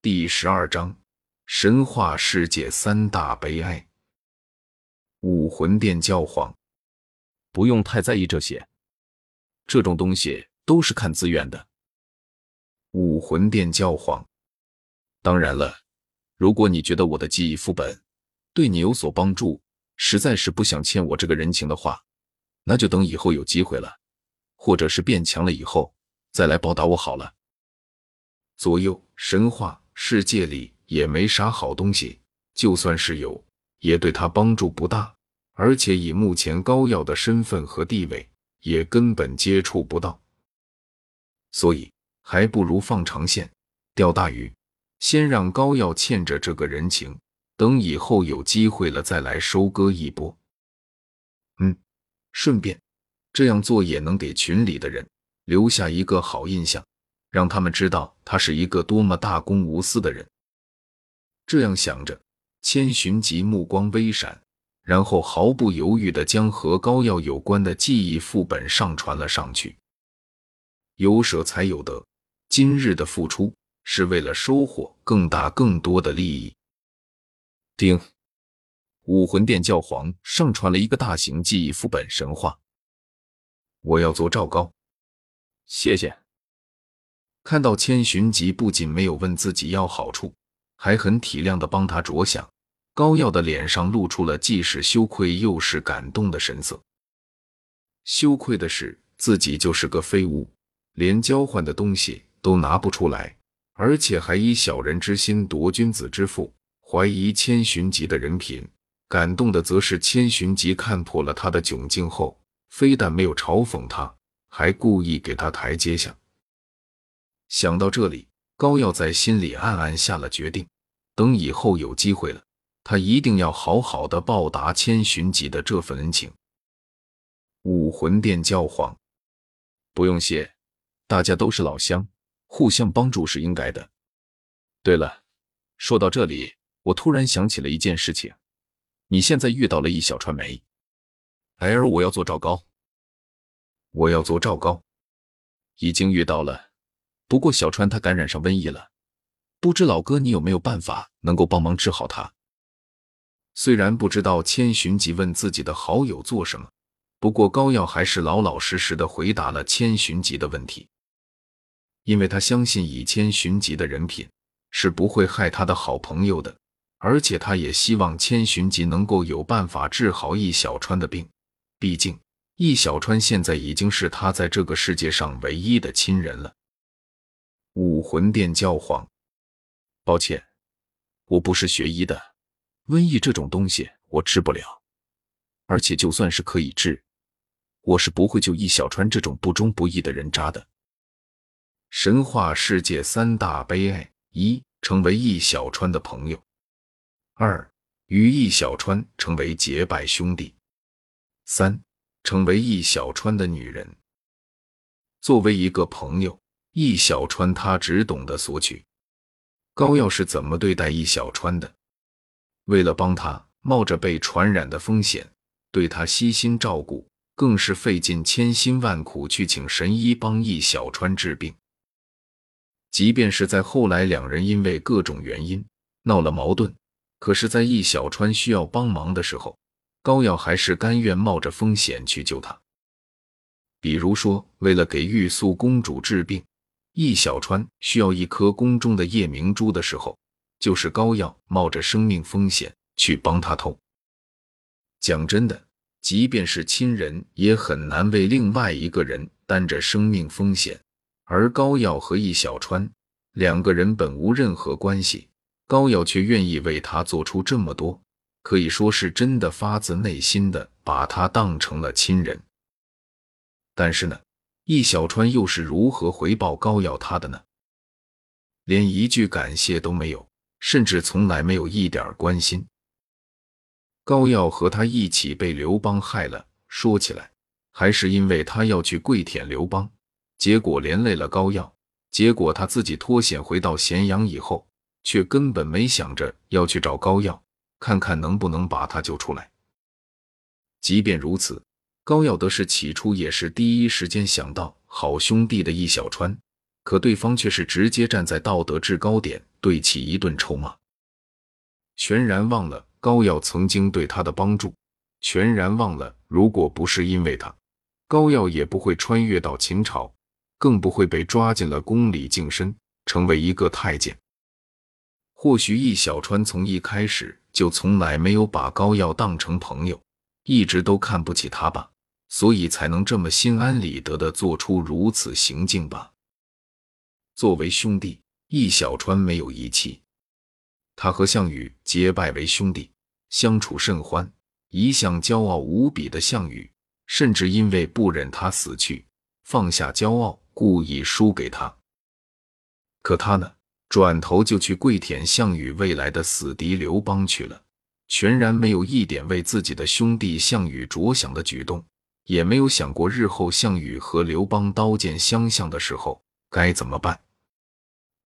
第十二章：神话世界三大悲哀。武魂殿教皇，不用太在意这些，这种东西都是看资源的。武魂殿教皇，当然了，如果你觉得我的记忆副本对你有所帮助，实在是不想欠我这个人情的话，那就等以后有机会了，或者是变强了以后再来报答我好了。左右神话世界里也没啥好东西，就算是有，也对他帮助不大。而且以目前高耀的身份和地位，也根本接触不到。所以还不如放长线钓大鱼，先让高耀欠着这个人情，等以后有机会了再来收割一波。嗯，顺便这样做也能给群里的人留下一个好印象。让他们知道他是一个多么大公无私的人。这样想着，千寻疾目光微闪，然后毫不犹豫地将和高耀有关的记忆副本上传了上去。有舍才有得，今日的付出是为了收获更大更多的利益。丁，武魂殿教皇上传了一个大型记忆副本神话。我要做赵高。谢谢。看到千寻疾不仅没有问自己要好处，还很体谅的帮他着想，高耀的脸上露出了既是羞愧又是感动的神色。羞愧的是自己就是个废物，连交换的东西都拿不出来，而且还以小人之心夺君子之腹，怀疑千寻疾的人品。感动的则是千寻疾看破了他的窘境后，非但没有嘲讽他，还故意给他台阶下。想到这里，高耀在心里暗暗下了决定：等以后有机会了，他一定要好好的报答千寻疾的这份恩情。武魂殿教皇，不用谢，大家都是老乡，互相帮助是应该的。对了，说到这里，我突然想起了一件事情：你现在遇到了一小川没？而我要做赵高，我要做赵高，已经遇到了。不过小川他感染上瘟疫了，不知老哥你有没有办法能够帮忙治好他？虽然不知道千寻疾问自己的好友做什么，不过高耀还是老老实实的回答了千寻疾的问题，因为他相信以千寻疾的人品是不会害他的好朋友的，而且他也希望千寻疾能够有办法治好易小川的病，毕竟易小川现在已经是他在这个世界上唯一的亲人了。武魂殿教皇，抱歉，我不是学医的，瘟疫这种东西我治不了，而且就算是可以治，我是不会救易小川这种不忠不义的人渣的。神话世界三大悲哀：一、成为易小川的朋友；二、与易小川成为结拜兄弟；三、成为易小川的女人。作为一个朋友。易小川他只懂得索取，高耀是怎么对待易小川的？为了帮他，冒着被传染的风险，对他悉心照顾，更是费尽千辛万苦去请神医帮易小川治病。即便是在后来两人因为各种原因闹了矛盾，可是，在易小川需要帮忙的时候，高耀还是甘愿冒着风险去救他。比如说，为了给玉素公主治病。易小川需要一颗宫中的夜明珠的时候，就是高耀冒着生命风险去帮他偷。讲真的，即便是亲人，也很难为另外一个人担着生命风险。而高耀和易小川两个人本无任何关系，高耀却愿意为他做出这么多，可以说是真的发自内心的把他当成了亲人。但是呢？易小川又是如何回报高耀他的呢？连一句感谢都没有，甚至从来没有一点关心。高耀和他一起被刘邦害了，说起来还是因为他要去跪舔刘邦，结果连累了高耀。结果他自己脱险回到咸阳以后，却根本没想着要去找高耀，看看能不能把他救出来。即便如此。高耀德是起初也是第一时间想到好兄弟的易小川，可对方却是直接站在道德制高点，对其一顿臭骂，全然忘了高耀曾经对他的帮助，全然忘了如果不是因为他，高耀也不会穿越到秦朝，更不会被抓进了宫里净身，成为一个太监。或许易小川从一开始就从来没有把高耀当成朋友，一直都看不起他吧，所以才能这么心安理得的做出如此行径吧。作为兄弟，易小川没有遗弃他，和项羽结拜为兄弟，相处甚欢。一向骄傲无比的项羽，甚至因为不忍他死去，放下骄傲，故意输给他。可他呢，转头就去跪舔项羽未来的死敌刘邦去了，全然没有一点为自己的兄弟项羽着想的举动，也没有想过日后项羽和刘邦刀剑相向的时候该怎么办。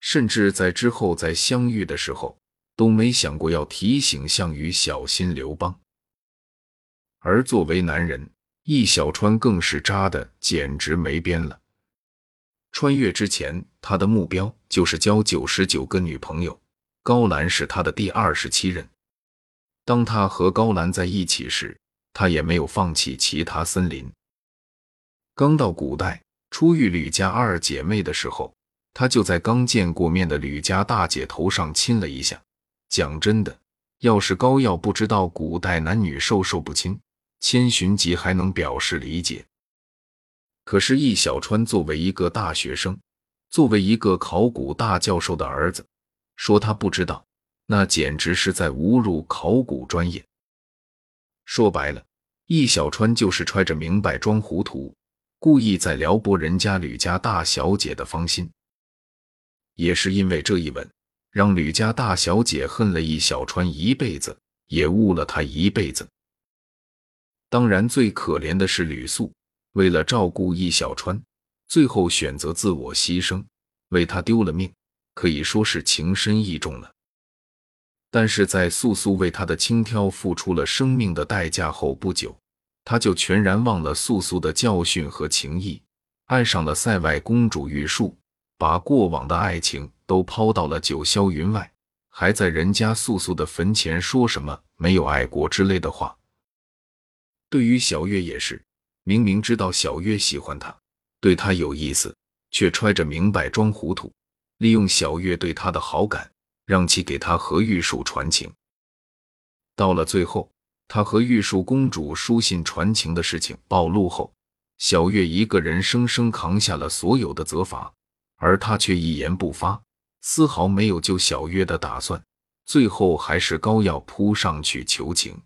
甚至在之后再相遇的时候，都没想过要提醒项羽小心刘邦。而作为男人，易小川更是渣的简直没边了。穿越之前，他的目标就是交九十九个女朋友，高兰是他的第二十七任。当他和高兰在一起时，他也没有放弃其他森林。刚到古代，初遇吕家二姐妹的时候。他就在刚见过面的吕家大姐头上亲了一下。讲真的，要是高耀不知道古代男女授受不亲，千寻疾还能表示理解。可是易小川作为一个大学生，作为一个考古大教授的儿子，说他不知道，那简直是在侮辱考古专业。说白了，易小川就是揣着明白装糊涂，故意在撩拨人家吕家大小姐的芳心。也是因为这一吻，让吕家大小姐恨了易小川一辈子，也误了他一辈子。当然，最可怜的是吕素，为了照顾易小川，最后选择自我牺牲，为他丢了命，可以说是情深意重了。但是在素素为他的轻佻付出了生命的代价后不久，他就全然忘了素素的教训和情谊，爱上了塞外公主玉树。把过往的爱情都抛到了九霄云外，还在人家素素的坟前说什么没有爱过之类的话。对于小月也是，明明知道小月喜欢他，对他有意思，却揣着明白装糊涂，利用小月对他的好感，让其给他和玉树传情。到了最后，他和玉树公主书信传情的事情暴露后，小月一个人生生扛下了所有的责罚。而他却一言不发，丝毫没有救小月的打算。最后还是高要扑上去求情。